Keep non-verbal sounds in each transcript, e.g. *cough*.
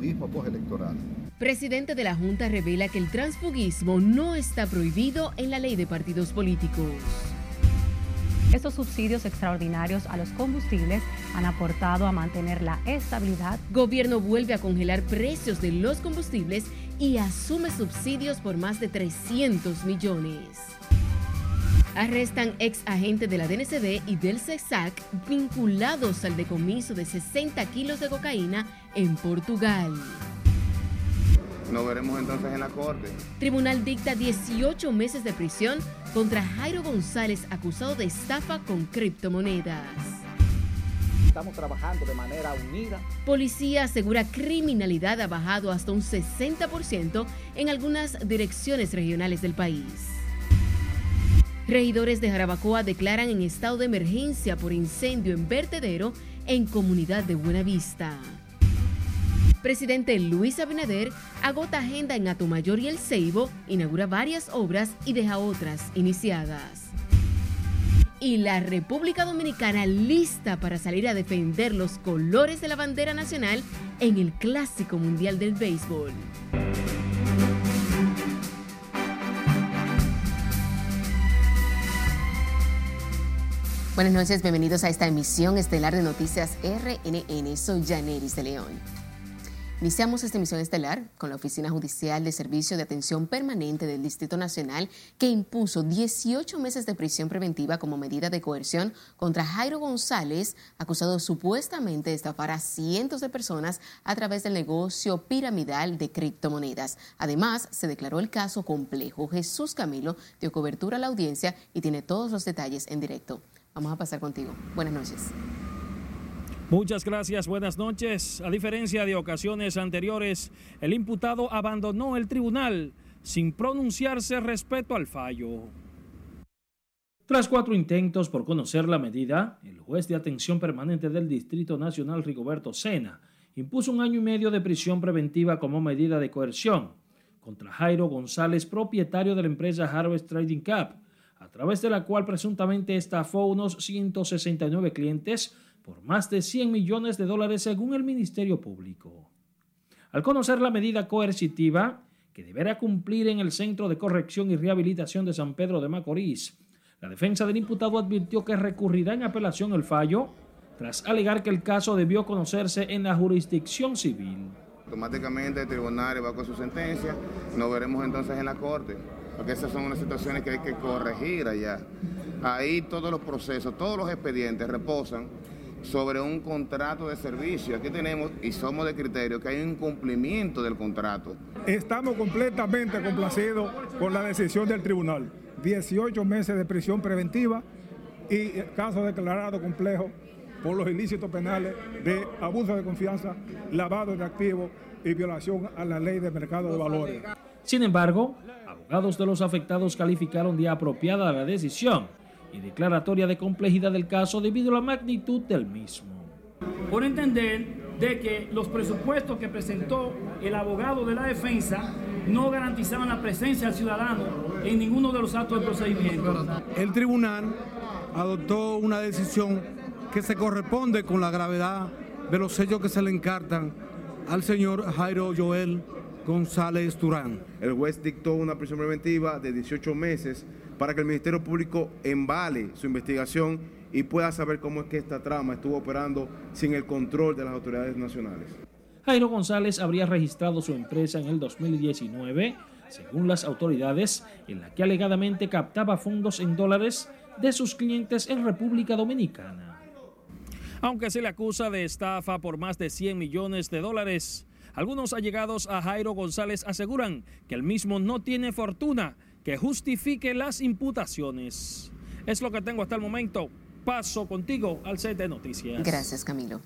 transfugismo postelectoral. Presidente de la Junta revela que el transfugismo no está prohibido en la ley de partidos políticos. Estos subsidios extraordinarios a los combustibles han aportado a mantener la estabilidad. Gobierno vuelve a congelar precios de los combustibles y asume subsidios por más de 300 millones. Arrestan ex agentes de la DNCD y del CESAC vinculados al decomiso de 60 kilos de cocaína en Portugal. Nos veremos entonces en la corte. Tribunal dicta 18 meses de prisión contra Jairo González acusado de estafa con criptomonedas. Estamos trabajando de manera unida. Policía asegura criminalidad ha bajado hasta un 60% en algunas direcciones regionales del país. Regidores de Jarabacoa declaran en estado de emergencia por incendio en vertedero en comunidad de Buenavista. Presidente Luis Abinader agota agenda en Atomayor y El Ceibo, inaugura varias obras y deja otras iniciadas. Y la República Dominicana lista para salir a defender los colores de la bandera nacional en el Clásico Mundial del Béisbol. Buenas noches, bienvenidos a esta emisión estelar de Noticias RNN. Soy Janeris de León. Iniciamos esta emisión estelar con la Oficina Judicial de Servicio de Atención Permanente del Distrito Nacional que impuso 18 meses de prisión preventiva como medida de coerción contra Jairo González, acusado supuestamente de estafar a cientos de personas a través del negocio piramidal de criptomonedas. Además, se declaró el caso complejo. Jesús Camilo dio cobertura a la audiencia y tiene todos los detalles en directo. Vamos a pasar contigo. Buenas noches. Muchas gracias, buenas noches. A diferencia de ocasiones anteriores, el imputado abandonó el tribunal sin pronunciarse respecto al fallo. Tras cuatro intentos por conocer la medida, el juez de atención permanente del Distrito Nacional Rigoberto Sena impuso un año y medio de prisión preventiva como medida de coerción contra Jairo González, propietario de la empresa Harvest Trading Cup, a través de la cual presuntamente estafó unos 169 clientes por más de 100 millones de dólares según el Ministerio Público. Al conocer la medida coercitiva que deberá cumplir en el Centro de Corrección y Rehabilitación de San Pedro de Macorís, la defensa del imputado advirtió que recurrirá en apelación el fallo tras alegar que el caso debió conocerse en la jurisdicción civil. Automáticamente el tribunal va con su sentencia, nos veremos entonces en la corte, porque esas son unas situaciones que hay que corregir allá. Ahí todos los procesos, todos los expedientes reposan sobre un contrato de servicio. Aquí tenemos, y somos de criterio, que hay un incumplimiento del contrato. Estamos completamente complacidos con la decisión del tribunal. 18 meses de prisión preventiva y caso declarado complejo por los ilícitos penales de abuso de confianza, lavado de activos y violación a la ley de mercado de valores. Sin embargo, abogados de los afectados calificaron de apropiada la decisión y declaratoria de complejidad del caso debido a la magnitud del mismo. Por entender de que los presupuestos que presentó el abogado de la defensa no garantizaban la presencia del ciudadano en ninguno de los actos de procedimiento. El tribunal adoptó una decisión que se corresponde con la gravedad de los sellos que se le encartan al señor Jairo Joel González Durán. El juez dictó una prisión preventiva de 18 meses para que el Ministerio Público embale su investigación y pueda saber cómo es que esta trama estuvo operando sin el control de las autoridades nacionales. Jairo González habría registrado su empresa en el 2019, según las autoridades, en la que alegadamente captaba fondos en dólares de sus clientes en República Dominicana. Aunque se le acusa de estafa por más de 100 millones de dólares, algunos allegados a Jairo González aseguran que el mismo no tiene fortuna que justifique las imputaciones. Es lo que tengo hasta el momento. Paso contigo al set de noticias. Gracias, Camilo.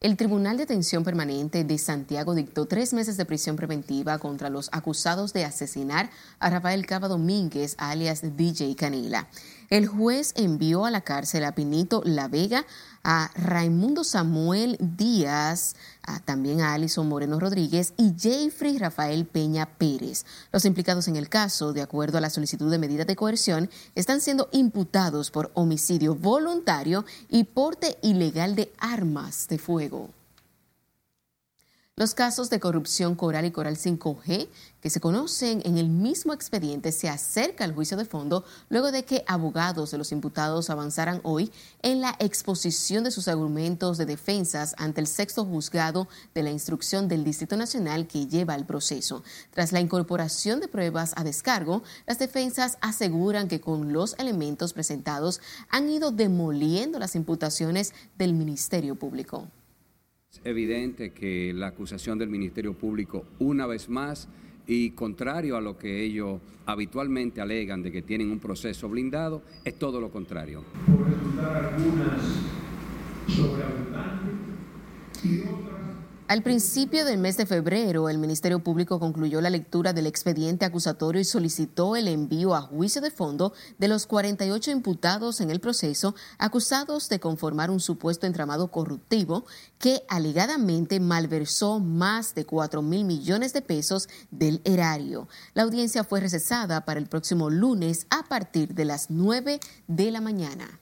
El Tribunal de Atención Permanente de Santiago dictó tres meses de prisión preventiva contra los acusados de asesinar a Rafael Cava Domínguez, alias DJ Canila. El juez envió a la cárcel a Pinito La Vega, a Raimundo Samuel Díaz, también a Alison Moreno Rodríguez y Jeffrey Rafael Peña Pérez. Los implicados en el caso, de acuerdo a la solicitud de medida de coerción, están siendo imputados por homicidio voluntario y porte ilegal de armas de fuego. Los casos de corrupción Coral y Coral 5G, que se conocen en el mismo expediente, se acerca al juicio de fondo luego de que abogados de los imputados avanzaran hoy en la exposición de sus argumentos de defensas ante el sexto juzgado de la instrucción del Distrito Nacional que lleva el proceso. Tras la incorporación de pruebas a descargo, las defensas aseguran que con los elementos presentados han ido demoliendo las imputaciones del Ministerio Público. Es evidente que la acusación del Ministerio Público, una vez más, y contrario a lo que ellos habitualmente alegan de que tienen un proceso blindado, es todo lo contrario. Al principio del mes de febrero, el Ministerio Público concluyó la lectura del expediente acusatorio y solicitó el envío a juicio de fondo de los 48 imputados en el proceso acusados de conformar un supuesto entramado corruptivo que alegadamente malversó más de 4 mil millones de pesos del erario. La audiencia fue recesada para el próximo lunes a partir de las 9 de la mañana.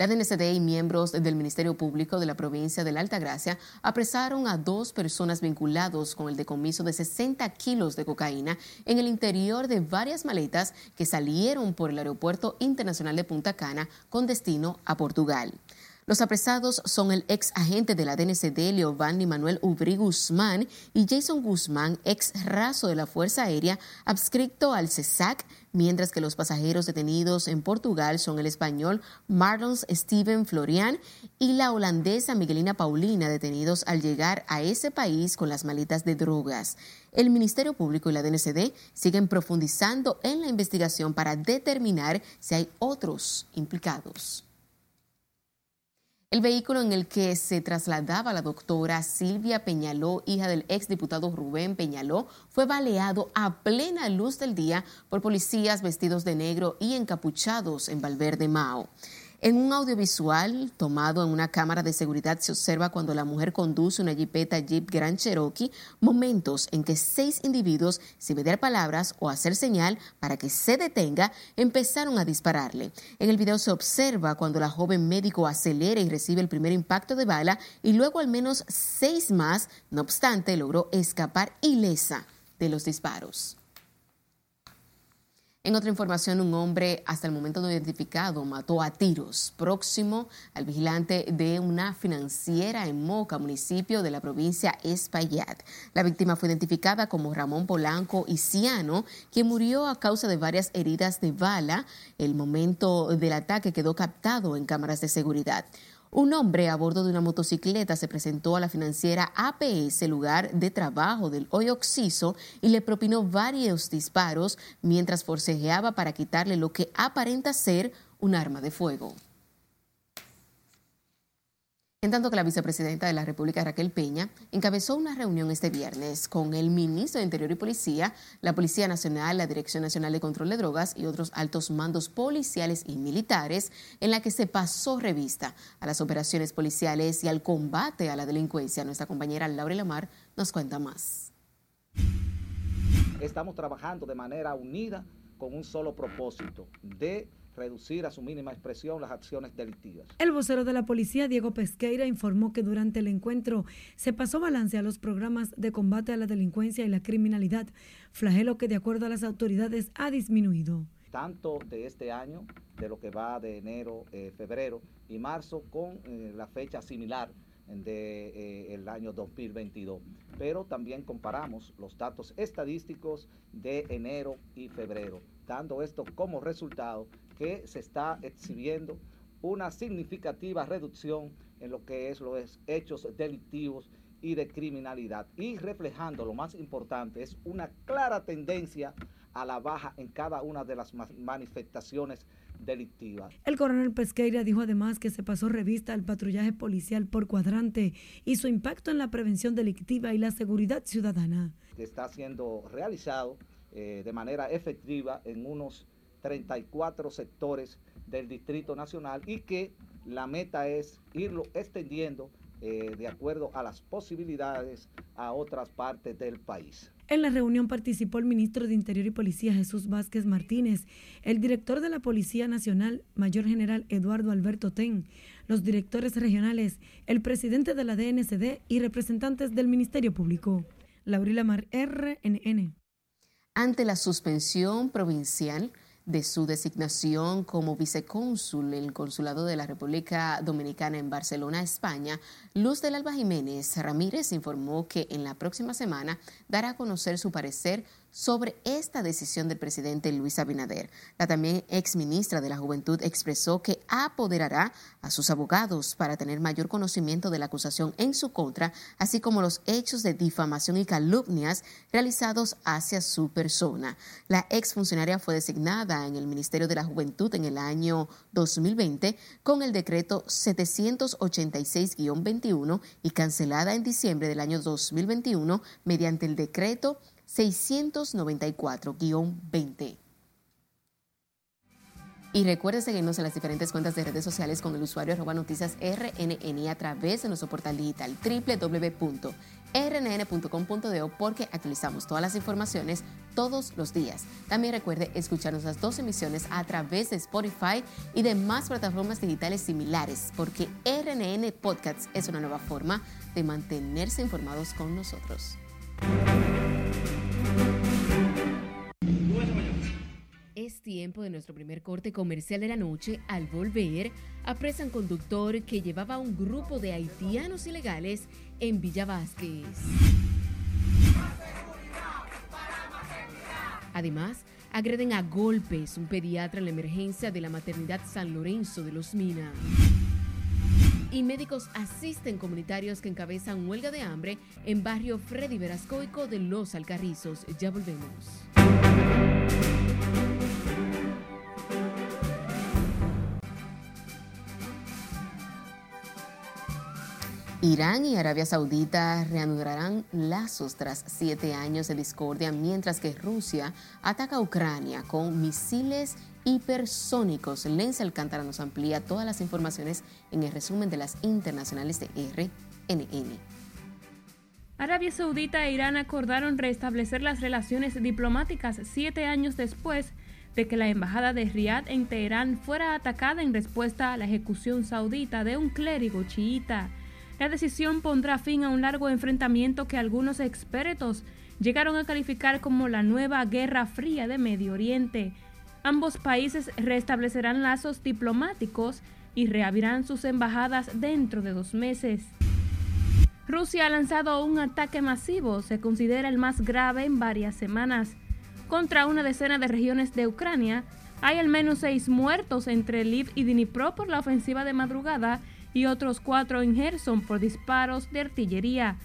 La DNCD y miembros del Ministerio Público de la provincia de la Altagracia apresaron a dos personas vinculados con el decomiso de 60 kilos de cocaína en el interior de varias maletas que salieron por el Aeropuerto Internacional de Punta Cana con destino a Portugal. Los apresados son el ex agente de la DNCD, Leovani Manuel Ubri Guzmán, y Jason Guzmán, ex raso de la Fuerza Aérea, adscrito al CESAC, mientras que los pasajeros detenidos en Portugal son el español Marlons Steven Florian y la holandesa Miguelina Paulina, detenidos al llegar a ese país con las maletas de drogas. El Ministerio Público y la DNCD siguen profundizando en la investigación para determinar si hay otros implicados. El vehículo en el que se trasladaba la doctora Silvia Peñaló, hija del exdiputado Rubén Peñaló, fue baleado a plena luz del día por policías vestidos de negro y encapuchados en Valverde Mao. En un audiovisual tomado en una cámara de seguridad se observa cuando la mujer conduce una jipeta Jeep Grand Cherokee, momentos en que seis individuos, sin mediar palabras o hacer señal para que se detenga, empezaron a dispararle. En el video se observa cuando la joven médico acelera y recibe el primer impacto de bala y luego al menos seis más, no obstante, logró escapar ilesa de los disparos. En otra información, un hombre hasta el momento no identificado mató a tiros próximo al vigilante de una financiera en Moca, municipio de la provincia Espaillat. La víctima fue identificada como Ramón Polanco Ciano, quien murió a causa de varias heridas de bala. El momento del ataque quedó captado en cámaras de seguridad. Un hombre a bordo de una motocicleta se presentó a la financiera APS, lugar de trabajo del hoy Oxiso, y le propinó varios disparos mientras forcejeaba para quitarle lo que aparenta ser un arma de fuego. En tanto que la vicepresidenta de la República, Raquel Peña, encabezó una reunión este viernes con el ministro de Interior y Policía, la Policía Nacional, la Dirección Nacional de Control de Drogas y otros altos mandos policiales y militares, en la que se pasó revista a las operaciones policiales y al combate a la delincuencia. Nuestra compañera Laura Lamar nos cuenta más. Estamos trabajando de manera unida con un solo propósito, de reducir a su mínima expresión las acciones delictivas. El vocero de la policía, Diego Pesqueira, informó que durante el encuentro se pasó balance a los programas de combate a la delincuencia y la criminalidad, flagelo que de acuerdo a las autoridades ha disminuido. Tanto de este año, de lo que va de enero, eh, febrero y marzo, con eh, la fecha similar del de, eh, año 2022. Pero también comparamos los datos estadísticos de enero y febrero, dando esto como resultado que se está exhibiendo una significativa reducción en lo que es los hechos delictivos y de criminalidad y reflejando lo más importante es una clara tendencia a la baja en cada una de las manifestaciones delictivas. El coronel Pesqueira dijo además que se pasó revista al patrullaje policial por cuadrante y su impacto en la prevención delictiva y la seguridad ciudadana. Que está siendo realizado eh, de manera efectiva en unos 34 sectores del Distrito Nacional y que la meta es irlo extendiendo eh, de acuerdo a las posibilidades a otras partes del país. En la reunión participó el ministro de Interior y Policía Jesús Vázquez Martínez, el director de la Policía Nacional, Mayor General Eduardo Alberto Ten, los directores regionales, el presidente de la DNCD y representantes del Ministerio Público. Laurila Mar, RNN. Ante la suspensión provincial, de su designación como vicecónsul en el Consulado de la República Dominicana en Barcelona, España, Luz del Alba Jiménez Ramírez informó que en la próxima semana dará a conocer su parecer sobre esta decisión del presidente Luis Abinader. La también ex ministra de la Juventud expresó que apoderará a sus abogados para tener mayor conocimiento de la acusación en su contra, así como los hechos de difamación y calumnias realizados hacia su persona. La ex funcionaria fue designada en el Ministerio de la Juventud en el año 2020 con el decreto 786-21 y cancelada en diciembre del año 2021 mediante el decreto 694-20. Y recuerde seguirnos en las diferentes cuentas de redes sociales con el usuario arroba noticias RNN a través de nuestro portal digital www.rnn.com.de porque actualizamos todas las informaciones todos los días. También recuerde escuchar nuestras dos emisiones a través de Spotify y de más plataformas digitales similares porque RNN Podcasts es una nueva forma de mantenerse informados con nosotros. Es tiempo de nuestro primer corte comercial de la noche. Al volver, apresan conductor que llevaba un grupo de haitianos ilegales en Villa Vázquez. Además, agreden a golpes un pediatra en la emergencia de la maternidad San Lorenzo de los Minas y médicos asisten comunitarios que encabezan huelga de hambre en barrio Freddy Verascoico de Los Alcarrizos. Ya volvemos. Irán y Arabia Saudita reanudarán lazos tras siete años de discordia, mientras que Rusia ataca a Ucrania con misiles hipersónicos. Lenz Alcántara nos amplía todas las informaciones en el resumen de las internacionales de RNN. Arabia Saudita e Irán acordaron restablecer las relaciones diplomáticas siete años después de que la embajada de Riad en Teherán fuera atacada en respuesta a la ejecución saudita de un clérigo chiita. La decisión pondrá fin a un largo enfrentamiento que algunos expertos llegaron a calificar como la nueva Guerra Fría de Medio Oriente. Ambos países restablecerán lazos diplomáticos y reabrirán sus embajadas dentro de dos meses. Rusia ha lanzado un ataque masivo, se considera el más grave en varias semanas. Contra una decena de regiones de Ucrania, hay al menos seis muertos entre Lviv y Dnipro por la ofensiva de madrugada y otros cuatro en Gerson por disparos de artillería.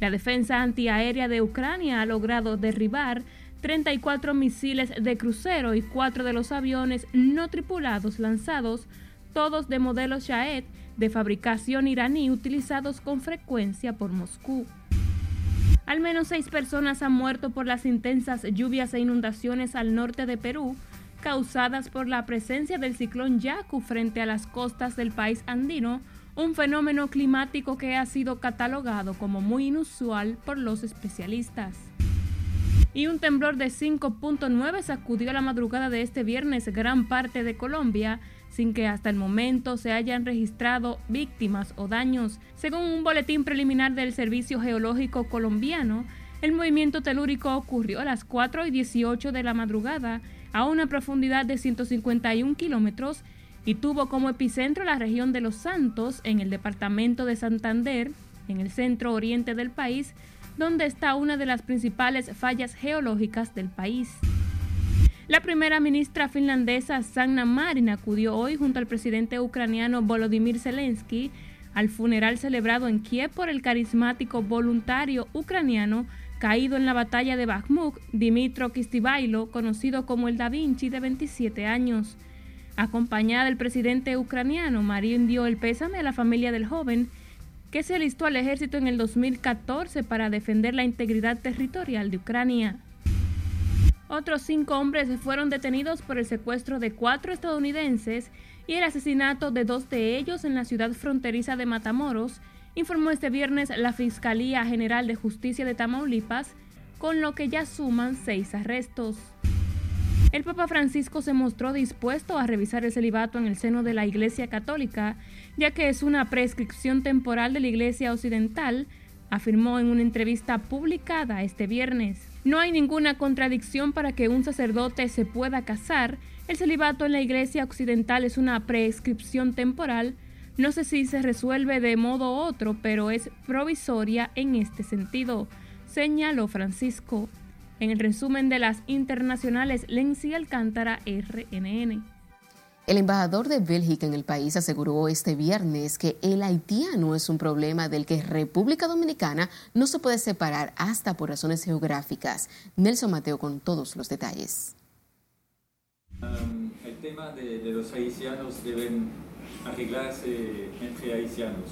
La defensa antiaérea de Ucrania ha logrado derribar 34 misiles de crucero y cuatro de los aviones no tripulados lanzados, todos de modelo Shahed de fabricación iraní utilizados con frecuencia por Moscú. Al menos seis personas han muerto por las intensas lluvias e inundaciones al norte de Perú, causadas por la presencia del ciclón Yaku frente a las costas del país andino, un fenómeno climático que ha sido catalogado como muy inusual por los especialistas y un temblor de 5.9 sacudió la madrugada de este viernes gran parte de Colombia, sin que hasta el momento se hayan registrado víctimas o daños. Según un boletín preliminar del Servicio Geológico Colombiano, el movimiento telúrico ocurrió a las 4 y 18 de la madrugada a una profundidad de 151 kilómetros y tuvo como epicentro la región de Los Santos, en el departamento de Santander, en el centro oriente del país, donde está una de las principales fallas geológicas del país. La primera ministra finlandesa Sanna Marin acudió hoy junto al presidente ucraniano Volodymyr Zelensky al funeral celebrado en Kiev por el carismático voluntario ucraniano caído en la batalla de Bakhmut, Dimitro Kistibailo, conocido como el Da Vinci de 27 años. Acompañada del presidente ucraniano, Marin dio el pésame a la familia del joven que se alistó al ejército en el 2014 para defender la integridad territorial de Ucrania. Otros cinco hombres fueron detenidos por el secuestro de cuatro estadounidenses y el asesinato de dos de ellos en la ciudad fronteriza de Matamoros, informó este viernes la Fiscalía General de Justicia de Tamaulipas, con lo que ya suman seis arrestos. El Papa Francisco se mostró dispuesto a revisar el celibato en el seno de la Iglesia Católica, ya que es una prescripción temporal de la Iglesia Occidental, afirmó en una entrevista publicada este viernes. No hay ninguna contradicción para que un sacerdote se pueda casar. El celibato en la Iglesia Occidental es una prescripción temporal. No sé si se resuelve de modo u otro, pero es provisoria en este sentido, señaló Francisco. En el resumen de las internacionales, Lenzi Alcántara, RNN. El embajador de Bélgica en el país aseguró este viernes que el haitiano es un problema del que República Dominicana no se puede separar hasta por razones geográficas. Nelson Mateo con todos los detalles. Um, el tema de, de los haitianos deben arreglarse entre haitianos.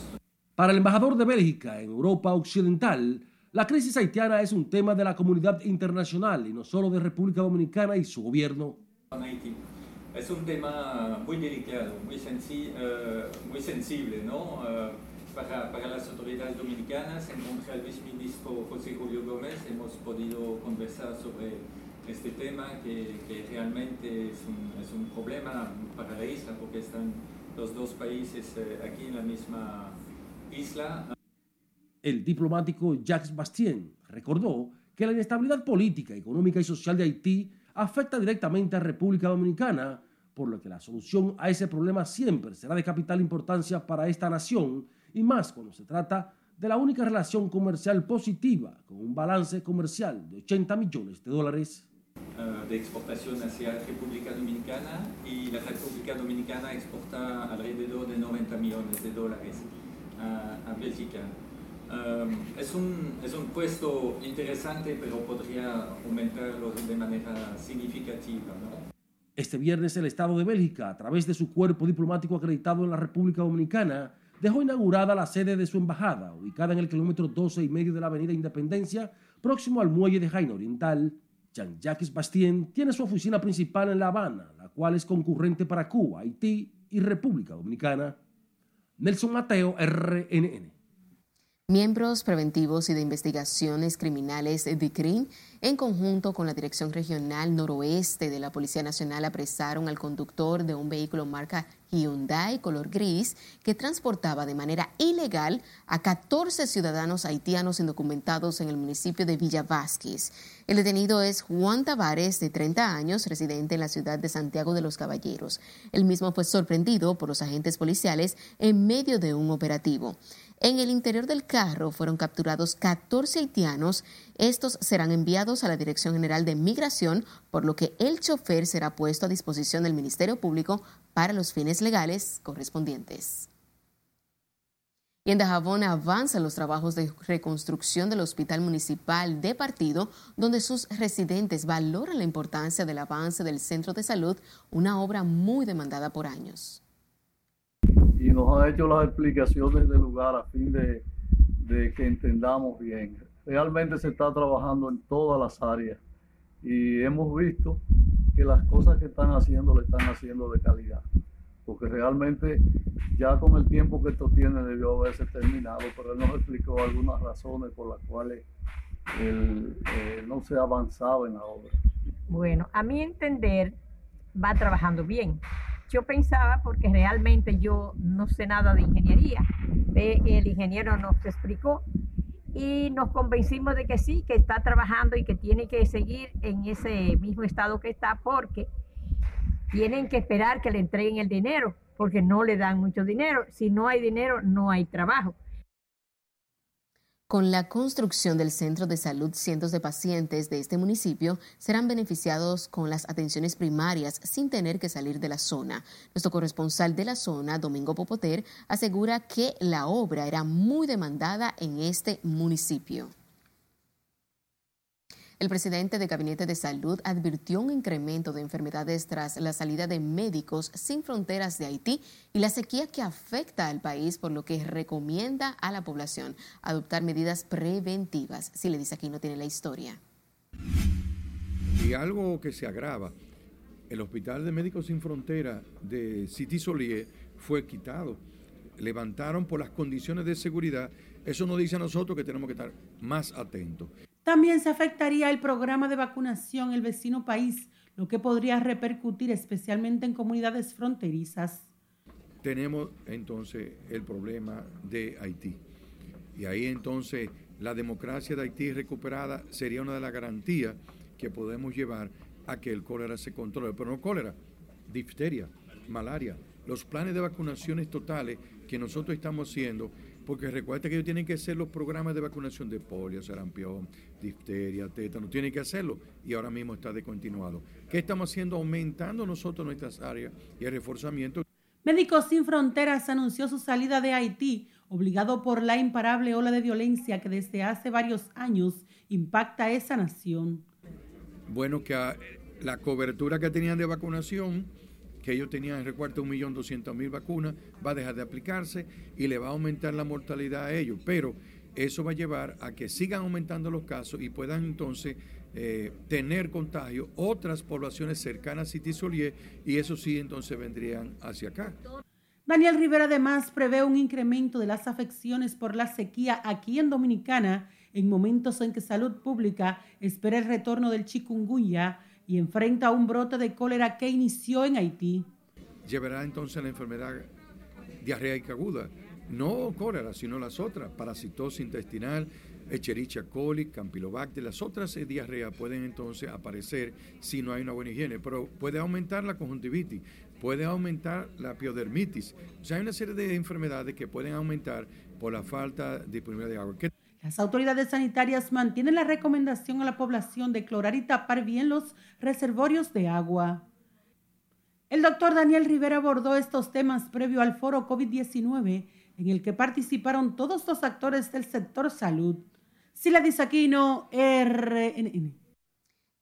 Para el embajador de Bélgica en Europa Occidental, la crisis haitiana es un tema de la comunidad internacional y no solo de República Dominicana y su gobierno. Es un tema muy delicado, muy, sensi uh, muy sensible ¿no? Uh, para, para, las autoridades dominicanas. En el viceministro José Julio Gómez hemos podido conversar sobre este tema que, que realmente es un, es un, problema para la isla porque están los dos países uh, aquí en la misma isla. El diplomático Jacques Bastien recordó que la inestabilidad política, económica y social de Haití afecta directamente a República Dominicana, por lo que la solución a ese problema siempre será de capital importancia para esta nación y más cuando se trata de la única relación comercial positiva con un balance comercial de 80 millones de dólares. Uh, de exportación hacia República Dominicana y la República Dominicana exporta alrededor de 90 millones de dólares a, a. Um, es, un, es un puesto interesante, pero podría aumentarlo de manera significativa. ¿no? Este viernes el Estado de Bélgica, a través de su cuerpo diplomático acreditado en la República Dominicana, dejó inaugurada la sede de su embajada, ubicada en el kilómetro 12 y medio de la Avenida Independencia, próximo al muelle de Jaina Oriental. Jean-Jacques Bastien tiene su oficina principal en La Habana, la cual es concurrente para Cuba, Haití y República Dominicana. Nelson Mateo, RNN. Miembros preventivos y de investigaciones criminales de CRIM, en conjunto con la Dirección Regional Noroeste de la Policía Nacional, apresaron al conductor de un vehículo marca Hyundai color gris que transportaba de manera ilegal a 14 ciudadanos haitianos indocumentados en el municipio de Villa Vázquez. El detenido es Juan Tavares, de 30 años, residente en la ciudad de Santiago de los Caballeros. El mismo fue sorprendido por los agentes policiales en medio de un operativo. En el interior del carro fueron capturados 14 haitianos. Estos serán enviados a la Dirección General de Migración, por lo que el chofer será puesto a disposición del Ministerio Público para los fines legales correspondientes. Y en Dajabón avanzan los trabajos de reconstrucción del Hospital Municipal de Partido, donde sus residentes valoran la importancia del avance del centro de salud, una obra muy demandada por años y nos ha hecho las explicaciones del lugar a fin de, que entendamos bien. Realmente se está trabajando en todas las áreas y hemos visto que las cosas que están haciendo le están haciendo de calidad. Porque realmente ya con el tiempo que esto tiene debió haberse terminado, pero él nos explicó algunas razones por las cuales eh, no se ha avanzado en la obra. Bueno, a mi entender va trabajando bien yo pensaba, porque realmente yo no sé nada de ingeniería, el ingeniero nos explicó y nos convencimos de que sí, que está trabajando y que tiene que seguir en ese mismo estado que está porque tienen que esperar que le entreguen el dinero, porque no le dan mucho dinero. Si no hay dinero, no hay trabajo. Con la construcción del centro de salud, cientos de pacientes de este municipio serán beneficiados con las atenciones primarias sin tener que salir de la zona. Nuestro corresponsal de la zona, Domingo Popoter, asegura que la obra era muy demandada en este municipio. El presidente de Gabinete de Salud advirtió un incremento de enfermedades tras la salida de médicos sin fronteras de Haití y la sequía que afecta al país, por lo que recomienda a la población adoptar medidas preventivas. Si le dice aquí, no tiene la historia. Y algo que se agrava, el Hospital de Médicos Sin Fronteras de City Solier fue quitado. Levantaron por las condiciones de seguridad. Eso nos dice a nosotros que tenemos que estar más atentos. También se afectaría el programa de vacunación el vecino país, lo que podría repercutir especialmente en comunidades fronterizas. Tenemos entonces el problema de Haití. Y ahí entonces la democracia de Haití recuperada sería una de las garantías que podemos llevar a que el cólera se controle. Pero no cólera, difteria, malaria, los planes de vacunaciones totales que nosotros estamos haciendo, porque recuerda que ellos tienen que hacer los programas de vacunación de polio, sarampión, difteria, tétano, tienen que hacerlo y ahora mismo está descontinuado. ¿Qué estamos haciendo? Aumentando nosotros nuestras áreas y el reforzamiento. Médicos Sin Fronteras anunció su salida de Haití, obligado por la imparable ola de violencia que desde hace varios años impacta a esa nación. Bueno, que la cobertura que tenían de vacunación que ellos tenían en recuerdo 1.200.000 vacunas, va a dejar de aplicarse y le va a aumentar la mortalidad a ellos. Pero eso va a llevar a que sigan aumentando los casos y puedan entonces eh, tener contagio otras poblaciones cercanas a City Solier y eso sí entonces vendrían hacia acá. Daniel Rivera además prevé un incremento de las afecciones por la sequía aquí en Dominicana en momentos en que salud pública espera el retorno del chikungunya y enfrenta un brote de cólera que inició en Haití. Llevará entonces la enfermedad diarreica aguda, no cólera, sino las otras, parasitosis intestinal, Echerichia coli, Campylobacter, las otras diarreas pueden entonces aparecer si no hay una buena higiene, pero puede aumentar la conjuntivitis, puede aumentar la piodermitis. O sea, hay una serie de enfermedades que pueden aumentar por la falta de disponibilidad de agua. Las autoridades sanitarias mantienen la recomendación a la población de clorar y tapar bien los reservorios de agua. El doctor Daniel Rivera abordó estos temas previo al foro COVID-19 en el que participaron todos los actores del sector salud. Sila Disaquino, RNN.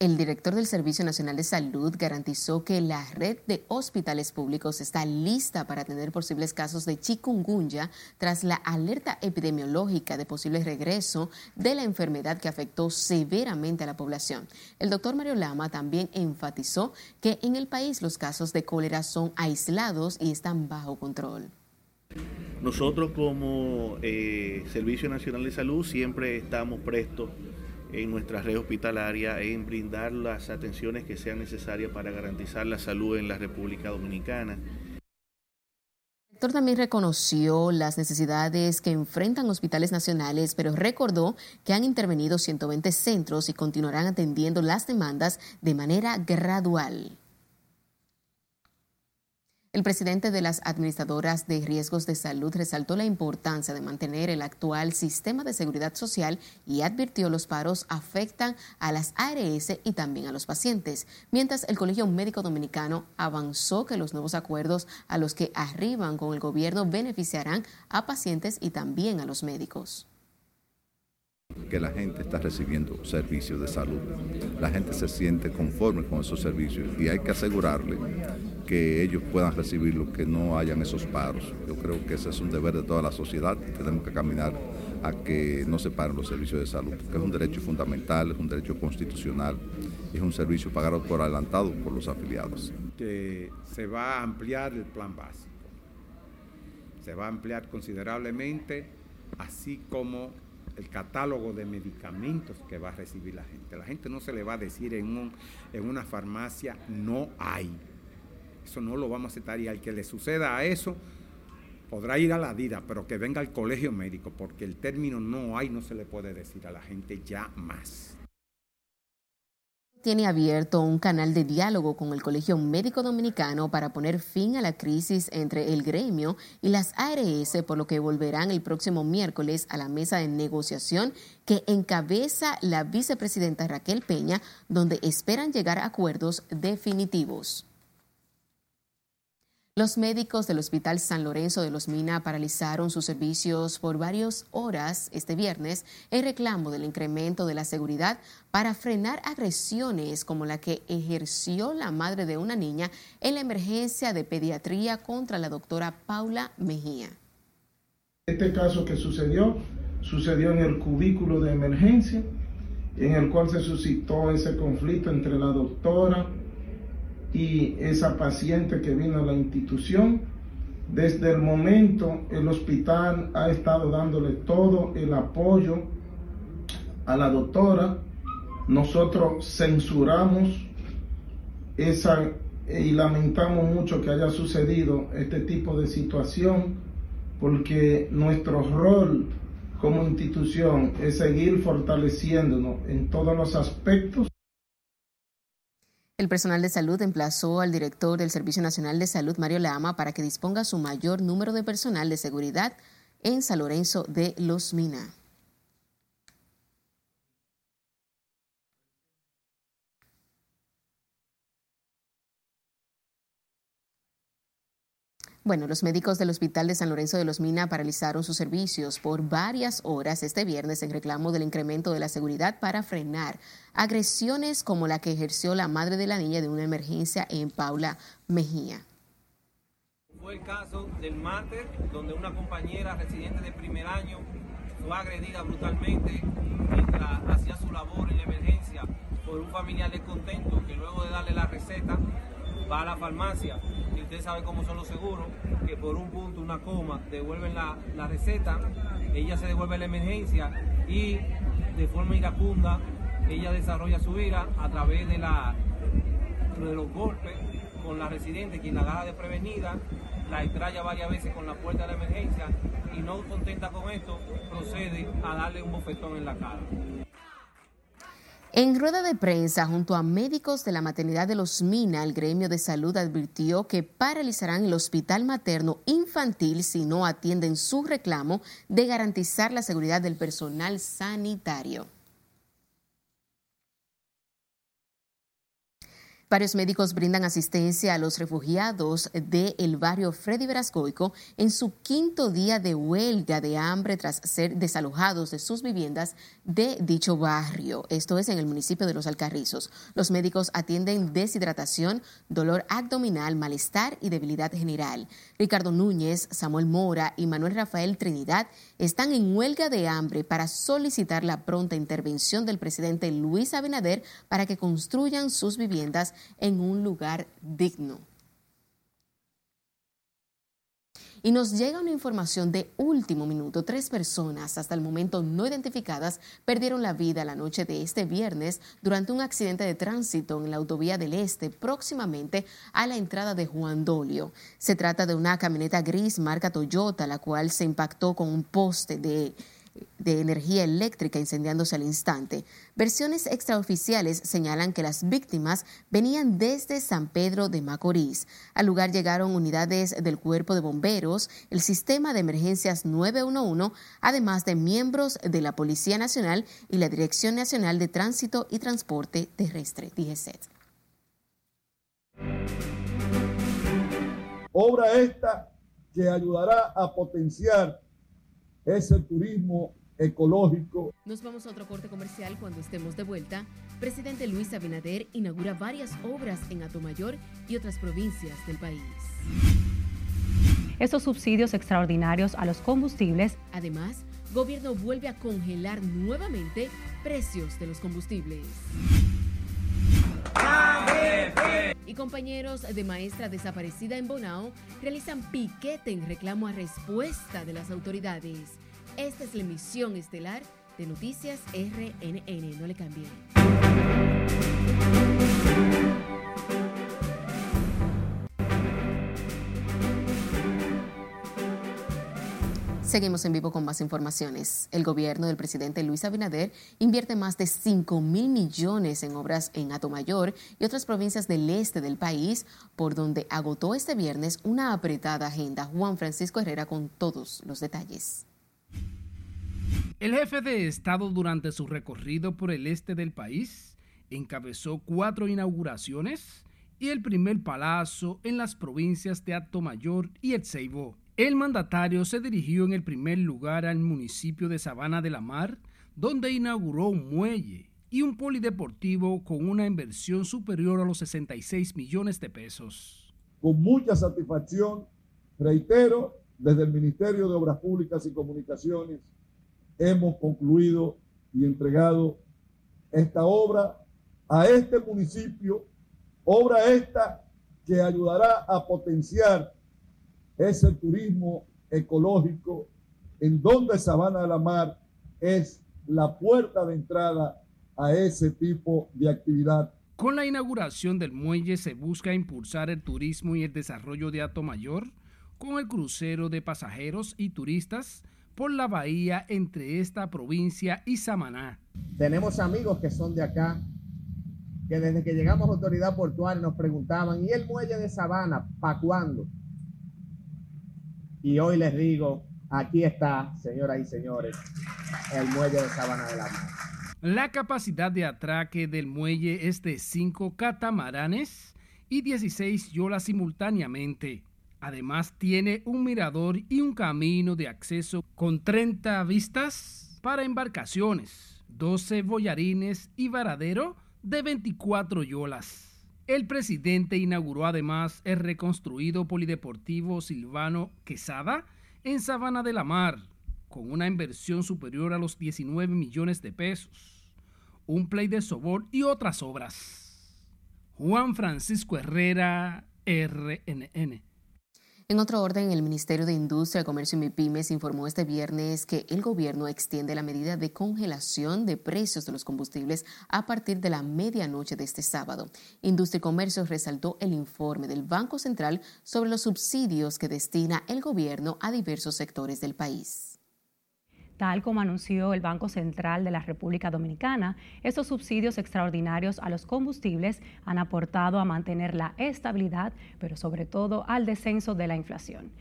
El director del Servicio Nacional de Salud garantizó que la red de hospitales públicos está lista para atender posibles casos de chikungunya tras la alerta epidemiológica de posible regreso de la enfermedad que afectó severamente a la población. El doctor Mario Lama también enfatizó que en el país los casos de cólera son aislados y están bajo control. Nosotros como eh, Servicio Nacional de Salud siempre estamos prestos en nuestra red hospitalaria en brindar las atenciones que sean necesarias para garantizar la salud en la República Dominicana. El doctor también reconoció las necesidades que enfrentan hospitales nacionales, pero recordó que han intervenido 120 centros y continuarán atendiendo las demandas de manera gradual. El presidente de las administradoras de riesgos de salud resaltó la importancia de mantener el actual sistema de seguridad social y advirtió los paros afectan a las ARS y también a los pacientes, mientras el Colegio Médico Dominicano avanzó que los nuevos acuerdos a los que arriban con el gobierno beneficiarán a pacientes y también a los médicos que la gente está recibiendo servicios de salud. La gente se siente conforme con esos servicios y hay que asegurarle que ellos puedan recibirlo, que no hayan esos paros. Yo creo que ese es un deber de toda la sociedad y tenemos que caminar a que no se paren los servicios de salud, que es un derecho fundamental, es un derecho constitucional es un servicio pagado por adelantado por los afiliados. Que se va a ampliar el plan básico, se va a ampliar considerablemente, así como el catálogo de medicamentos que va a recibir la gente. La gente no se le va a decir en, un, en una farmacia no hay. Eso no lo vamos a aceptar y al que le suceda a eso podrá ir a la vida, pero que venga al colegio médico, porque el término no hay no se le puede decir a la gente ya más tiene abierto un canal de diálogo con el Colegio Médico Dominicano para poner fin a la crisis entre el gremio y las ARS, por lo que volverán el próximo miércoles a la mesa de negociación que encabeza la vicepresidenta Raquel Peña, donde esperan llegar a acuerdos definitivos. Los médicos del Hospital San Lorenzo de los Mina paralizaron sus servicios por varias horas este viernes en reclamo del incremento de la seguridad para frenar agresiones como la que ejerció la madre de una niña en la emergencia de pediatría contra la doctora Paula Mejía. Este caso que sucedió, sucedió en el cubículo de emergencia, en el cual se suscitó ese conflicto entre la doctora y esa paciente que vino a la institución. Desde el momento el hospital ha estado dándole todo el apoyo a la doctora. Nosotros censuramos esa y lamentamos mucho que haya sucedido este tipo de situación porque nuestro rol como institución es seguir fortaleciéndonos en todos los aspectos. El personal de salud emplazó al director del Servicio Nacional de Salud, Mario Lama, para que disponga su mayor número de personal de seguridad en San Lorenzo de Los Mina. Bueno, los médicos del Hospital de San Lorenzo de los Mina paralizaron sus servicios por varias horas este viernes en reclamo del incremento de la seguridad para frenar agresiones como la que ejerció la madre de la niña de una emergencia en Paula Mejía. Fue el caso del máter, donde una compañera residente de primer año fue agredida brutalmente mientras hacía su labor en la emergencia por un familiar descontento que luego de darle la receta va a la farmacia y usted sabe cómo son los seguros, que por un punto, una coma, devuelven la, la receta, ella se devuelve la emergencia y de forma iracunda ella desarrolla su ira a través de, la, de los golpes con la residente, quien la agarra de prevenida, la extraña varias veces con la puerta de la emergencia y no contenta con esto, procede a darle un bofetón en la cara. En rueda de prensa junto a médicos de la maternidad de los Mina, el gremio de salud advirtió que paralizarán el hospital materno infantil si no atienden su reclamo de garantizar la seguridad del personal sanitario. Varios médicos brindan asistencia a los refugiados del barrio Freddy Verascoico en su quinto día de huelga de hambre tras ser desalojados de sus viviendas de dicho barrio. Esto es en el municipio de Los Alcarrizos. Los médicos atienden deshidratación, dolor abdominal, malestar y debilidad general. Ricardo Núñez, Samuel Mora y Manuel Rafael Trinidad están en huelga de hambre para solicitar la pronta intervención del presidente Luis Abinader para que construyan sus viviendas en un lugar digno. Y nos llega una información de último minuto. Tres personas, hasta el momento no identificadas, perdieron la vida la noche de este viernes durante un accidente de tránsito en la autovía del Este, próximamente a la entrada de Juan Dolio. Se trata de una camioneta gris marca Toyota, la cual se impactó con un poste de de energía eléctrica incendiándose al instante. Versiones extraoficiales señalan que las víctimas venían desde San Pedro de Macorís. Al lugar llegaron unidades del Cuerpo de Bomberos, el Sistema de Emergencias 911, además de miembros de la Policía Nacional y la Dirección Nacional de Tránsito y Transporte Terrestre, DGCET. Obra esta que ayudará a potenciar es el turismo ecológico. Nos vamos a otro corte comercial cuando estemos de vuelta. Presidente Luis Abinader inaugura varias obras en Atomayor y otras provincias del país. Estos subsidios extraordinarios a los combustibles. Además, gobierno vuelve a congelar nuevamente precios de los combustibles. Y compañeros de maestra desaparecida en Bonao realizan piquete en reclamo a respuesta de las autoridades. Esta es la emisión estelar de Noticias RNN. No le cambien. Seguimos en vivo con más informaciones. El gobierno del presidente Luis Abinader invierte más de 5 mil millones en obras en Atomayor y otras provincias del este del país, por donde agotó este viernes una apretada agenda. Juan Francisco Herrera con todos los detalles. El jefe de Estado durante su recorrido por el este del país encabezó cuatro inauguraciones y el primer palazo en las provincias de Atomayor y Etseibó. El mandatario se dirigió en el primer lugar al municipio de Sabana de la Mar, donde inauguró un muelle y un polideportivo con una inversión superior a los 66 millones de pesos. Con mucha satisfacción, reitero, desde el Ministerio de Obras Públicas y Comunicaciones hemos concluido y entregado esta obra a este municipio, obra esta que ayudará a potenciar es el turismo ecológico, en donde Sabana de la Mar es la puerta de entrada a ese tipo de actividad. Con la inauguración del muelle se busca impulsar el turismo y el desarrollo de Mayor con el crucero de pasajeros y turistas por la bahía entre esta provincia y Samaná. Tenemos amigos que son de acá, que desde que llegamos a autoridad portuaria nos preguntaban, ¿y el muelle de Sabana, para cuándo? Y hoy les digo, aquí está, señoras y señores, el muelle de Sabana de la Mar. La capacidad de atraque del muelle es de 5 catamaranes y 16 yolas simultáneamente. Además tiene un mirador y un camino de acceso con 30 vistas para embarcaciones, 12 bollarines y varadero de 24 yolas. El presidente inauguró además el reconstruido polideportivo Silvano Quesada en Sabana de la Mar, con una inversión superior a los 19 millones de pesos, un play de sobor y otras obras. Juan Francisco Herrera, RNN. En otro orden, el Ministerio de Industria, Comercio y MIPIMES informó este viernes que el gobierno extiende la medida de congelación de precios de los combustibles a partir de la medianoche de este sábado. Industria y Comercio resaltó el informe del Banco Central sobre los subsidios que destina el gobierno a diversos sectores del país. Tal como anunció el Banco Central de la República Dominicana, estos subsidios extraordinarios a los combustibles han aportado a mantener la estabilidad, pero sobre todo al descenso de la inflación.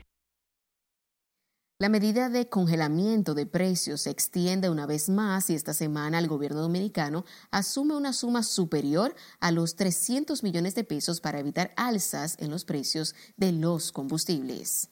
La medida de congelamiento de precios se extiende una vez más y esta semana el gobierno dominicano asume una suma superior a los 300 millones de pesos para evitar alzas en los precios de los combustibles.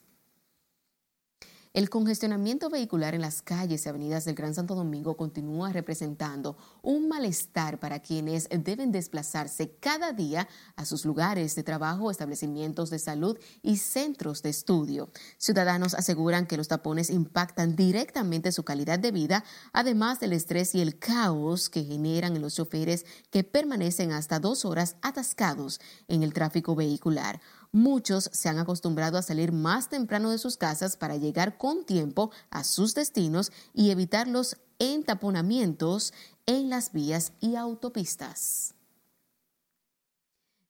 El congestionamiento vehicular en las calles y avenidas del Gran Santo Domingo continúa representando un malestar para quienes deben desplazarse cada día a sus lugares de trabajo, establecimientos de salud y centros de estudio. Ciudadanos aseguran que los tapones impactan directamente su calidad de vida, además del estrés y el caos que generan en los choferes que permanecen hasta dos horas atascados en el tráfico vehicular. Muchos se han acostumbrado a salir más temprano de sus casas para llegar con tiempo a sus destinos y evitar los entaponamientos en las vías y autopistas.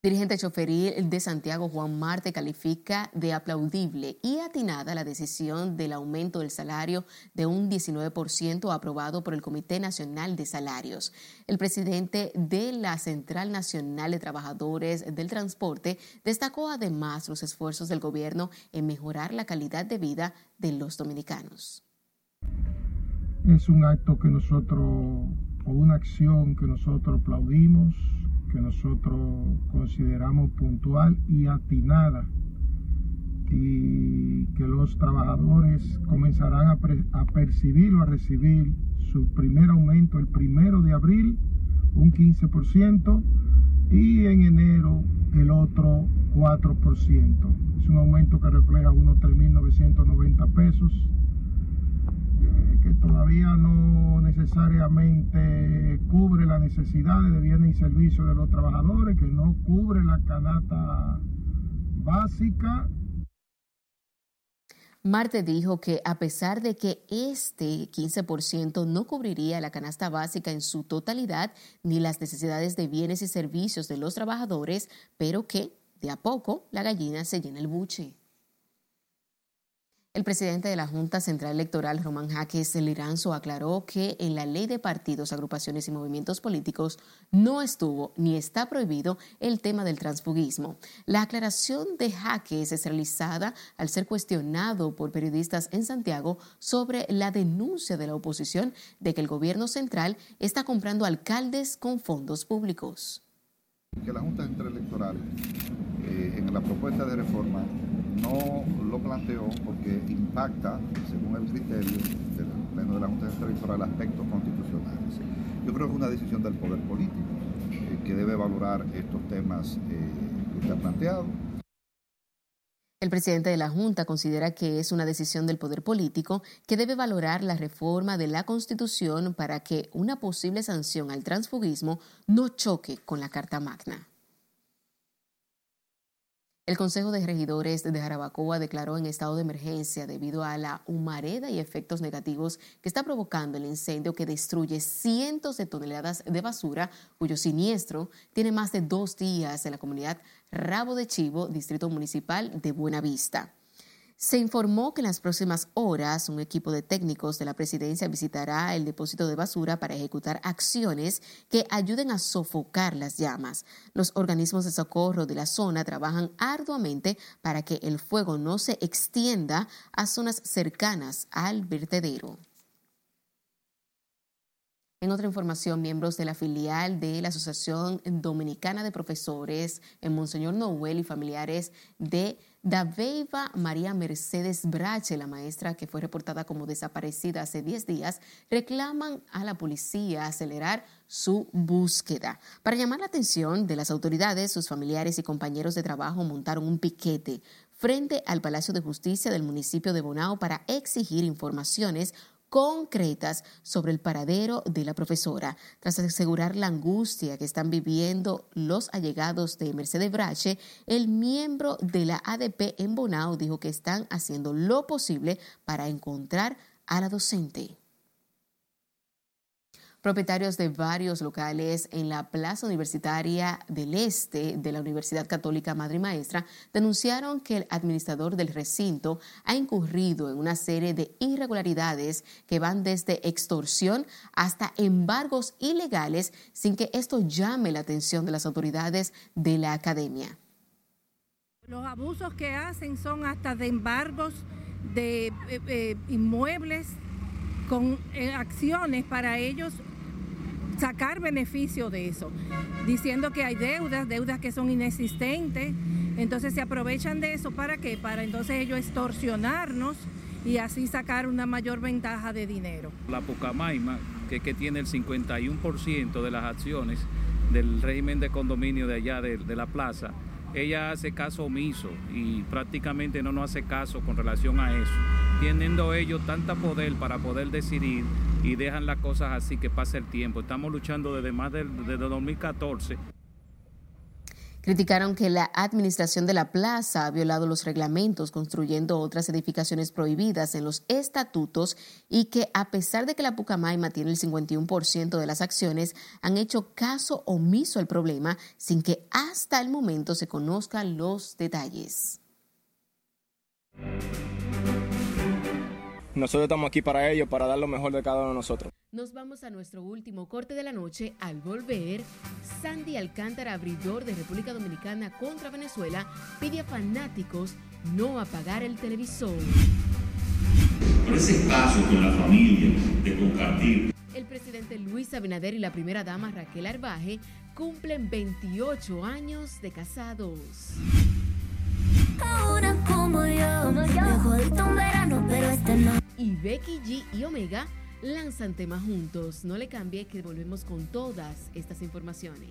Dirigente choferil de Santiago, Juan Marte, califica de aplaudible y atinada la decisión del aumento del salario de un 19% aprobado por el Comité Nacional de Salarios. El presidente de la Central Nacional de Trabajadores del Transporte destacó además los esfuerzos del gobierno en mejorar la calidad de vida de los dominicanos. Es un acto que nosotros, o una acción que nosotros aplaudimos que nosotros consideramos puntual y atinada y que los trabajadores comenzarán a, percibir o a recibir su primer aumento el primero de abril, un 15%, y en enero el otro 4%. Es un aumento que refleja unos 3.990 pesos que todavía no necesariamente cubre las necesidades de bienes y servicios de los trabajadores, que no cubre la canasta básica. Marte dijo que a pesar de que este 15% no cubriría la canasta básica en su totalidad ni las necesidades de bienes y servicios de los trabajadores, pero que de a poco la gallina se llena el buche. El presidente de la Junta Central Electoral, Román Jaques Liranzo, aclaró que en la ley de partidos, agrupaciones y movimientos políticos no estuvo ni está prohibido el tema del transfugismo. La aclaración de Jaques es realizada al ser cuestionado por periodistas en Santiago sobre la denuncia de la oposición de que el gobierno central está comprando alcaldes con fondos públicos. Que la Junta Central Electoral, eh, en la propuesta de reforma, no lo planteó porque impacta, según el criterio del Pleno de la Junta Electoral, aspectos constitucionales. Yo creo que es una decisión del poder político eh, que debe valorar estos temas eh, que usted planteado. El presidente de la Junta considera que es una decisión del poder político que debe valorar la reforma de la Constitución para que una posible sanción al transfugismo no choque con la Carta Magna. El Consejo de Regidores de Jarabacoa declaró en estado de emergencia debido a la humareda y efectos negativos que está provocando el incendio que destruye cientos de toneladas de basura, cuyo siniestro tiene más de dos días en la comunidad Rabo de Chivo, Distrito Municipal de Buenavista. Se informó que en las próximas horas un equipo de técnicos de la presidencia visitará el depósito de basura para ejecutar acciones que ayuden a sofocar las llamas. Los organismos de socorro de la zona trabajan arduamente para que el fuego no se extienda a zonas cercanas al vertedero. En otra información, miembros de la filial de la Asociación Dominicana de Profesores en Monseñor Noel y familiares de Daveiva María Mercedes Brache, la maestra que fue reportada como desaparecida hace 10 días, reclaman a la policía acelerar su búsqueda. Para llamar la atención de las autoridades, sus familiares y compañeros de trabajo montaron un piquete frente al Palacio de Justicia del municipio de Bonao para exigir informaciones concretas sobre el paradero de la profesora. Tras asegurar la angustia que están viviendo los allegados de Mercedes Brache, el miembro de la ADP en Bonao dijo que están haciendo lo posible para encontrar a la docente. Propietarios de varios locales en la Plaza Universitaria del Este de la Universidad Católica Madre y Maestra denunciaron que el administrador del recinto ha incurrido en una serie de irregularidades que van desde extorsión hasta embargos ilegales sin que esto llame la atención de las autoridades de la academia. Los abusos que hacen son hasta de embargos de eh, eh, inmuebles con eh, acciones para ellos sacar beneficio de eso, diciendo que hay deudas, deudas que son inexistentes, entonces se aprovechan de eso para qué? Para entonces ellos extorsionarnos y así sacar una mayor ventaja de dinero. La Pucamaima, que, que tiene el 51% de las acciones del régimen de condominio de allá de, la plaza, ella hace caso omiso y prácticamente no nos hace caso con relación a eso, teniendo ellos tanta poder para poder decidir y dejan las cosas así que pase el tiempo. Estamos luchando desde más de desde 2014. Criticaron que la administración de la plaza ha violado los reglamentos construyendo otras edificaciones prohibidas en los estatutos y que a pesar de que la Pucamaima tiene el 51% de las acciones, han hecho caso omiso al problema sin que hasta el momento se conozcan los detalles. Nosotros estamos aquí para ello, para dar lo mejor de cada uno de nosotros. Nos vamos a nuestro último corte de la noche. Al volver, Sandy Alcántara, abridor de República Dominicana contra Venezuela, pide a fanáticos no apagar el televisor. Por ese paso con la familia de compartir. El presidente Luis Abinader y la primera dama Raquel Arbaje cumplen 28 años de casados. Ahora como yo, me jodiste un verano, pero este no. Y Becky G y Omega lanzan temas juntos. No le cambie que volvemos con todas estas informaciones.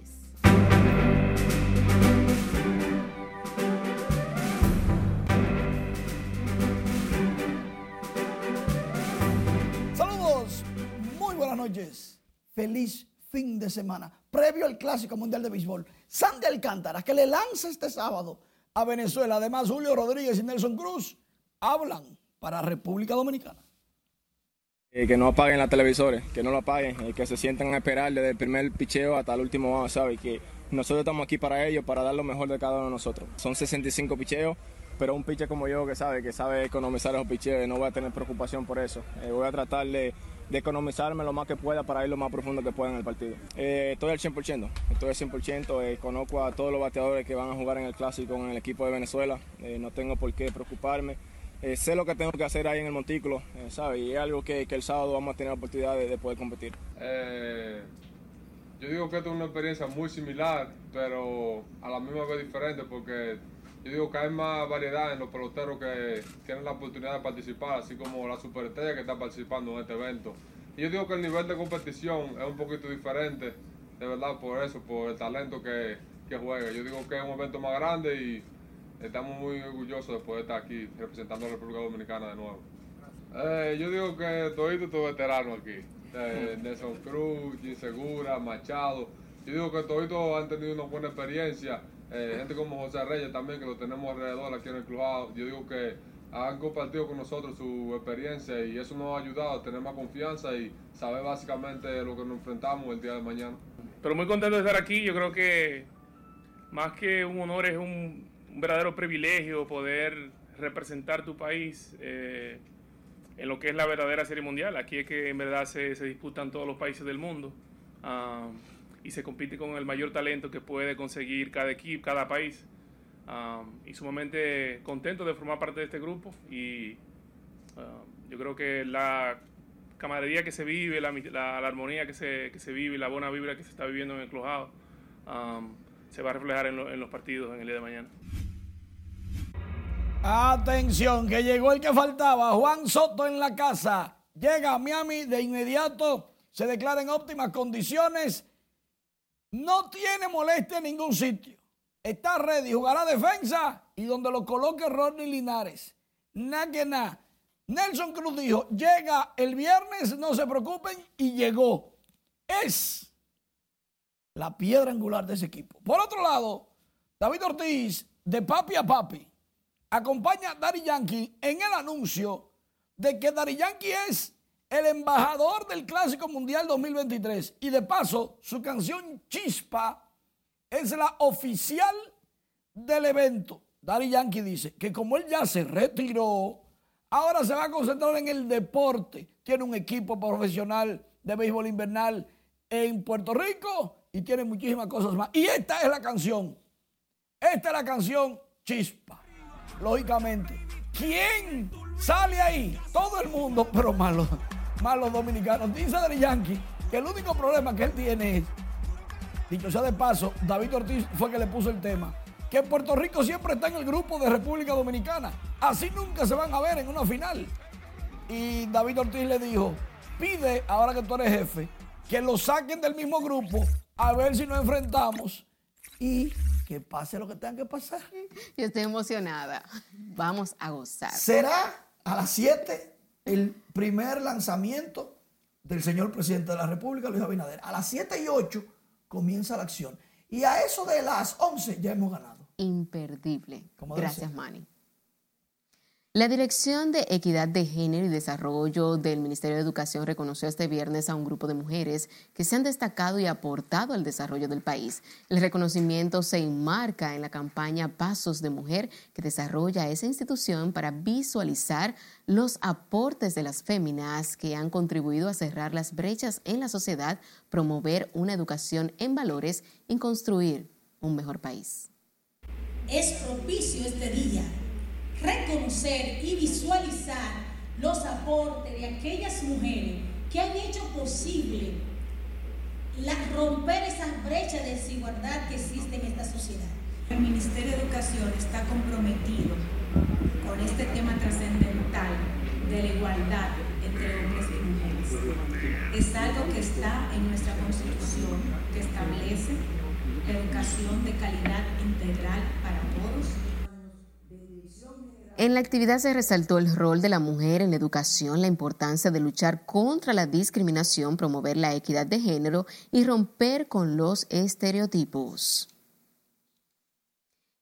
Saludos, muy buenas noches. Feliz fin de semana. Previo al Clásico Mundial de Béisbol, Sandy Alcántara, que le lanza este sábado a Venezuela. Además, Julio Rodríguez y Nelson Cruz hablan para República Dominicana. Eh, que no apaguen las televisores, que no lo apaguen, y que se sientan a esperar desde el primer picheo hasta el último out, ¿sabes? Que nosotros estamos aquí para ellos, para dar lo mejor de cada uno de nosotros. Son 65 picheos, pero un pitcher como yo que sabe, que sabe economizar esos picheos, no voy a tener preocupación por eso. Eh, voy a tratar de, de, economizarme lo más que pueda para ir lo más profundo que pueda en el partido. Eh, estoy al 100%, estoy al 100%, eh, conozco a todos los bateadores que van a jugar en el clásico en el equipo de Venezuela, no tengo por qué preocuparme. Eh, sé lo que tengo que hacer ahí en el montículo, eh, ¿sabes? Y es algo que, el sábado vamos a tener la oportunidad de, de poder competir. Eh, yo digo que esto es una experiencia muy similar, pero a la misma vez diferente, porque yo digo que hay más variedad en los peloteros que tienen la oportunidad de participar, así como la superestrella que está participando en este evento. Y yo digo que el nivel de competición es un poquito diferente, de verdad, por eso, por el talento que juega. Yo digo que es un evento más grande y estamos muy orgullosos de poder estar aquí representando a la República Dominicana de nuevo. Eh, yo digo que todito estos veteranos aquí. Eh, *laughs* Nelson Cruz, Gin Segura, Machado. Yo digo que todos han tenido una buena experiencia eh, gente como José Reyes también, que lo tenemos alrededor aquí en el club. Yo digo que han compartido con nosotros su experiencia y eso nos ha ayudado a tener más confianza y saber básicamente lo que nos enfrentamos el día de mañana. Pero muy contento de estar aquí, yo creo que más que un honor es un, verdadero privilegio poder representar tu país eh, en lo que es la verdadera serie mundial. Aquí es que en verdad se, se disputan todos los países del mundo ah, y se compite con el mayor talento que puede conseguir cada equipo, cada país y sumamente contento de formar parte de este grupo y yo creo que la camaradería que se vive, la, la, armonía que se, que se vive, la buena vibra que se está viviendo en el clubhouse se va a reflejar en, en los partidos en el día de mañana. Atención, que llegó el que faltaba, Juan Soto en la casa. Llega a Miami de inmediato, se declara en óptimas condiciones. No tiene molestia en ningún sitio está ready, jugará defensa y donde lo coloque Rodney Linares. Nada que. Nelson Cruz dijo, llega el viernes, no se preocupen, y llegó. Es la piedra angular de ese equipo. Por otro lado, David Ortiz, de papi a papi, acompaña a Dari Yankee en el anuncio de que Dari Yankee es el embajador del Clásico Mundial 2023. Y de paso, su canción Chispa es la oficial del evento. Dari Yankee dice que como él ya se retiró, ahora se va a concentrar en el deporte. Tiene un equipo profesional de béisbol invernal en Puerto Rico y tiene muchísimas cosas más. Y esta es la canción. Esta es la canción Chispa. Lógicamente. ¿Quién sale ahí? Todo el mundo, pero más los, dominicanos. Dice Dari Yankee que el único problema que él tiene es Dicho sea de paso, David Ortiz fue que le puso el tema. Que Puerto Rico siempre está en el grupo de República Dominicana. Así nunca se van a ver en una final. Y David Ortiz le dijo, pide, ahora que tú eres jefe, que lo saquen del mismo grupo a ver si nos enfrentamos y que pase lo que tenga que pasar. Yo estoy emocionada. Vamos a gozar. Será a las 7 el primer lanzamiento del señor presidente de la República, Luis Abinader. A las 7 y 8 comienza la acción. Y a eso de las 11 ya hemos ganado. Imperdible. Gracias, Manny. La Dirección de Equidad de Género y Desarrollo del Ministerio de Educación reconoció este viernes a un grupo de mujeres que se han destacado y aportado al desarrollo del país. El reconocimiento se enmarca en la campaña Pasos de Mujer que desarrolla esa institución para visualizar los aportes de las féminas que han contribuido a cerrar las brechas en la sociedad, promover una educación en valores y construir un mejor país. Es propicio este día reconocer y visualizar los aportes de aquellas mujeres que han hecho posible la, romper esas brechas de desigualdad que existen en esta sociedad. El Ministerio de Educación está comprometido con este tema trascendental de la igualdad entre hombres y mujeres. Es algo que está en nuestra Constitución, que establece la educación de calidad integral para todos en la actividad se resaltó el rol de la mujer en la educación, la importancia de luchar contra la discriminación, promover la equidad de género y romper con los estereotipos.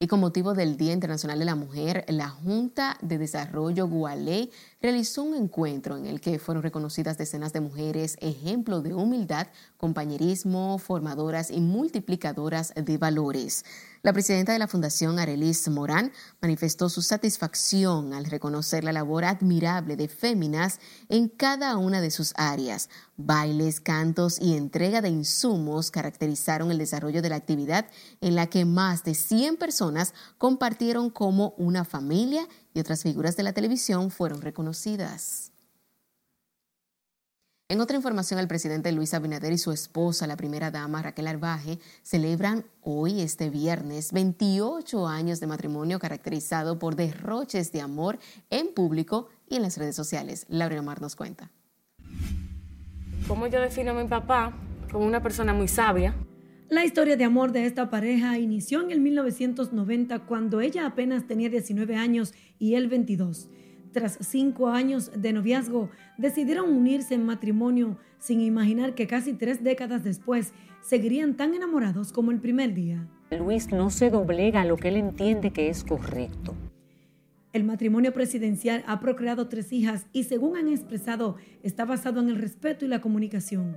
Y con motivo del Día Internacional de la Mujer, la Junta de Desarrollo Gualé realizó un encuentro en el que fueron reconocidas decenas de mujeres, ejemplo de humildad, compañerismo, formadoras y multiplicadoras de valores. La presidenta de la Fundación, Arelis Morán, manifestó su satisfacción al reconocer la labor admirable de féminas en cada una de sus áreas. Bailes, cantos y entrega de insumos caracterizaron el desarrollo de la actividad en la que más de 100 personas compartieron como una familia y otras figuras de la televisión fueron reconocidas. En otra información, el presidente Luis Abinader y su esposa, la primera dama Raquel Arbaje, celebran hoy, este viernes, 28 años de matrimonio caracterizado por derroches de amor en público y en las redes sociales. Laura Mar nos cuenta. Como yo defino a mi papá como una persona muy sabia. La historia de amor de esta pareja inició en el 1990 cuando ella apenas tenía 19 años y él 22. Tras cinco años de noviazgo, decidieron unirse en matrimonio sin imaginar que casi tres décadas después seguirían tan enamorados como el primer día. Luis no se doblega a lo que él entiende que es correcto. El matrimonio presidencial ha procreado tres hijas y según han expresado está basado en el respeto y la comunicación.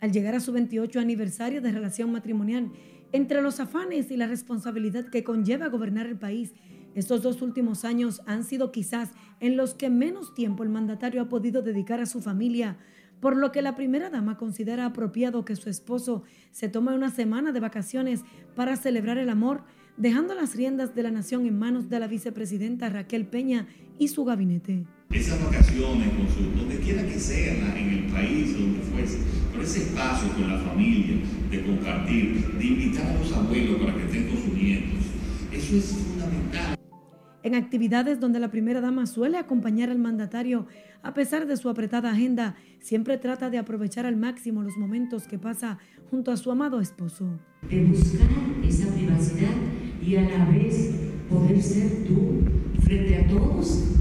Al llegar a su 28 aniversario de relación matrimonial, entre los afanes y la responsabilidad que conlleva gobernar el país, estos dos últimos años han sido quizás en los que menos tiempo el mandatario ha podido dedicar a su familia, por lo que la primera dama considera apropiado que su esposo se tome una semana de vacaciones para celebrar el amor, dejando las riendas de la nación en manos de la vicepresidenta Raquel Peña y su gabinete. Esas vacaciones, con su, donde quiera que sea, en el país, donde fuese, pero ese espacio con la familia, de compartir, de invitar a los abuelos para que estén con sus nietos, eso es. En actividades donde la primera dama suele acompañar al mandatario, a pesar de su apretada agenda, siempre trata de aprovechar al máximo los momentos que pasa junto a su amado esposo. De buscar esa privacidad y a la vez poder ser tú frente a todos,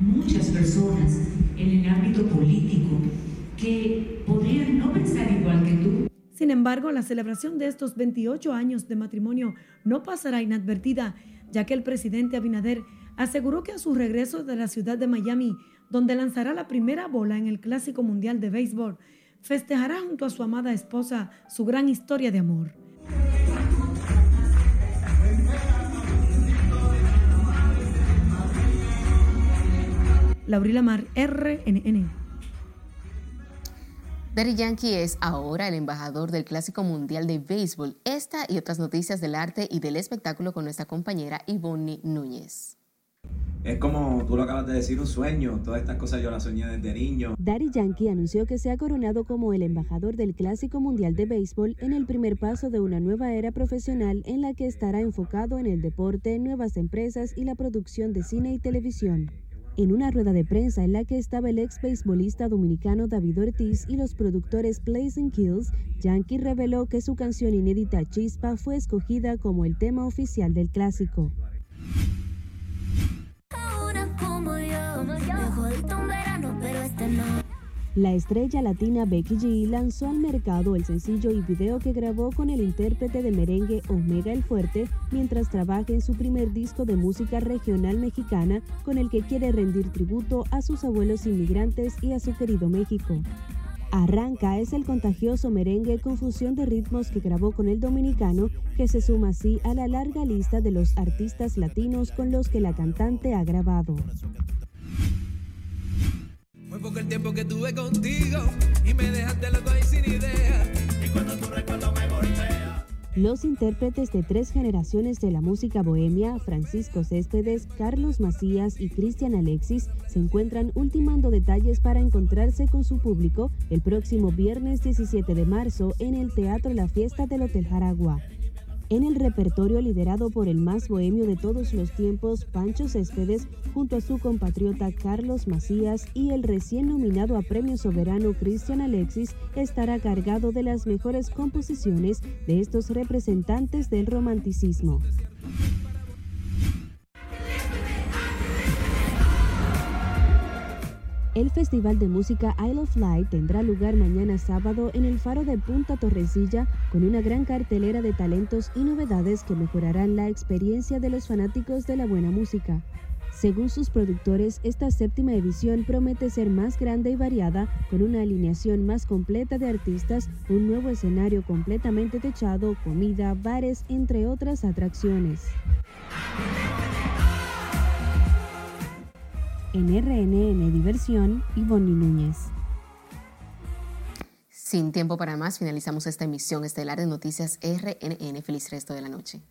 muchas personas en el ámbito político que podrían no pensar igual que tú. Sin embargo, la celebración de estos 28 años de matrimonio no pasará inadvertida ya que el presidente Abinader aseguró que a su regreso de la ciudad de Miami, donde lanzará la primera bola en el Clásico Mundial de Béisbol, festejará junto a su amada esposa su gran historia de amor. Laurila Mar, RNN. Daddy Yankee es ahora el embajador del Clásico Mundial de Béisbol. Esta y otras noticias del arte y del espectáculo con nuestra compañera Ivonne Núñez. Es como tú lo acabas de decir, un sueño. Todas estas cosas yo las soñé desde niño. Daddy Yankee anunció que se ha coronado como el embajador del Clásico Mundial de Béisbol en el primer paso de una nueva era profesional en la que estará enfocado en el deporte, nuevas empresas y la producción de cine y televisión. En una rueda de prensa en la que estaba el ex beisbolista dominicano David Ortiz y los productores and Kills, Yankee reveló que su canción inédita Chispa fue escogida como el tema oficial del clásico. La estrella latina Becky G lanzó al mercado el sencillo y video que grabó con el intérprete de merengue Omega el Fuerte mientras trabaja en su primer disco de música regional mexicana con el que quiere rendir tributo a sus abuelos inmigrantes y a su querido México. Arranca es el contagioso merengue con fusión de ritmos que grabó con el dominicano, que se suma así a la larga lista de los artistas latinos con los que la cantante ha grabado el tiempo que contigo y me dejaste sin idea. Y cuando recuerdo me golpea. Los intérpretes de tres generaciones de la música bohemia, Francisco Céspedes, Carlos Macías y Cristian Alexis, se encuentran ultimando detalles para encontrarse con su público el próximo viernes 17 de marzo en el Teatro La Fiesta del Hotel Jaragua en el repertorio liderado por el más bohemio de todos los tiempos, Pancho Céspedes, junto a su compatriota Carlos Macías y el recién nominado a Premio Soberano Cristian Alexis, estará cargado de las mejores composiciones de estos representantes del romanticismo. El Festival de Música Isle of Light tendrá lugar mañana sábado en el Faro de Punta Torrecilla con una gran cartelera de talentos y novedades que mejorarán la experiencia de los fanáticos de la buena música. Según sus productores, esta séptima edición promete ser más grande y variada, con una alineación más completa de artistas, un nuevo escenario completamente techado, comida, bares, entre otras atracciones. En RNN Diversión, Ivonne Núñez. Sin tiempo para más, finalizamos esta emisión estelar de Noticias RNN. Feliz resto de la noche.